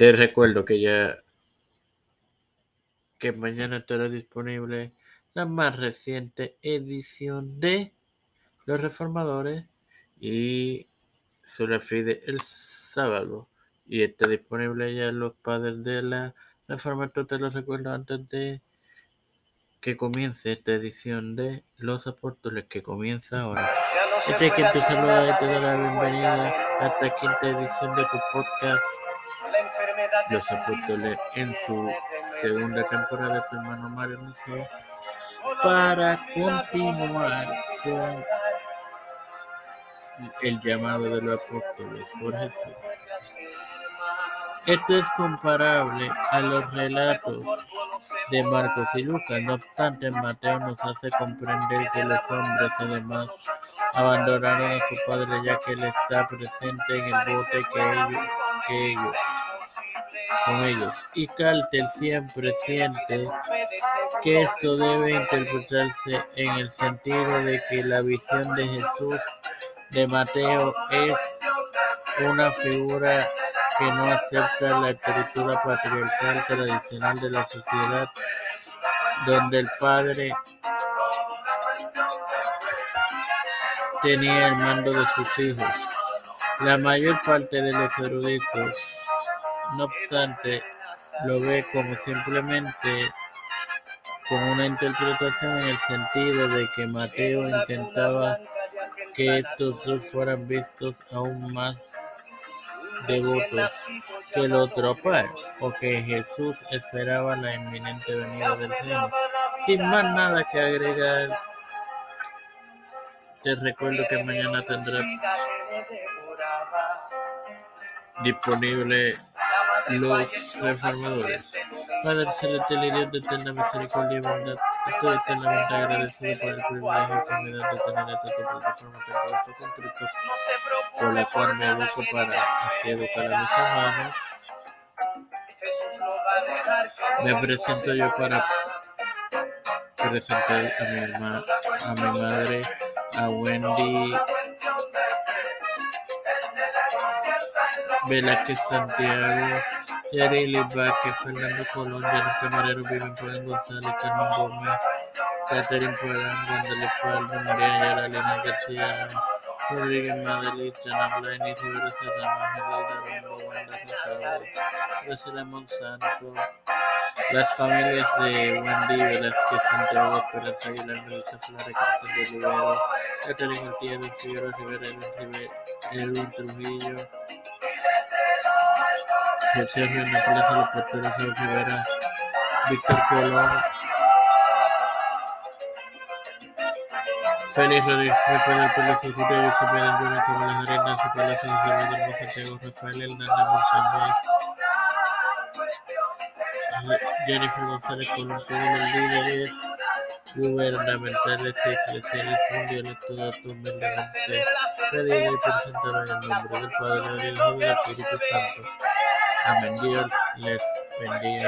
Te recuerdo que ya que mañana estará disponible la más reciente edición de Los Reformadores y se refide el sábado y está disponible ya los padres de la Reforma. Te lo recuerdo antes de que comience esta edición de Los Apóstoles que comienza ahora. Este que te saluda y te da la bienvenida a esta quinta edición de tu podcast Los Apóstoles en su segunda temporada tu hermano Mario Liceo para continuar con el llamado de los apóstoles por Jesús. Esto es comparable a los relatos de Marcos y Lucas. No obstante, Mateo nos hace comprender que los hombres además abandonaron a su padre ya que él está presente en el bote que ellos, que ellos con ellos. Y Carter siempre siente que esto debe interpretarse en el sentido de que la visión de Jesús de Mateo es una figura que no acepta la estructura patriarcal tradicional de la sociedad, donde el padre tenía el mando de sus hijos. La mayor parte de los eruditos, no obstante, lo ve como simplemente como una interpretación en el sentido de que Mateo intentaba que estos dos fueran vistos aún más devotos que el otro par, o que Jesús esperaba la inminente venida del Señor. Sin más nada que agregar, te recuerdo que mañana tendré disponible los reformadores. Padre y Dios de eterna misericordia y bondad, estoy eternamente agradecido por el privilegio me da de tener esta tu plataforma tan con Cristo, por la cual me educo para así educar a mis hermanos. Me presento yo para presentar a mi hermana, a mi madre, a Wendy Velázquez Santiago, Yareli Vázquez, Fernando Colón, Janet Camarero, Vivian Pueden González, Carmen Gómez, Catherine Puedan, González Palma, María Ayala, Elena García, Rodríguez Madrid, Jana Blaine, Rivera Serrano, Ángel Rombo, Wanda Rosado, Graciela Monsanto, las familias de Wendy Velázquez Santiago, Esperanza Aguilar, Melissa Flores, Cristian de Rivero, Catherine Ortiz, Figueroa Rivera, Edwin Trujillo, Plaza, Los Porteros Rivera, Víctor Colón, Félix Rodríguez, Pedro Pérez, Julio Pedro Junior, Camila Jerez, Nancy Palacio, José Manuel Santiago, Rafael Hernández Montañez, Jennifer González Colón, los líderes gubernamentales y eclesiales mundiales, todos humildemente pedido y presentado en el nombre del Padre, del Hijo y del Espíritu Santo. a many years less when they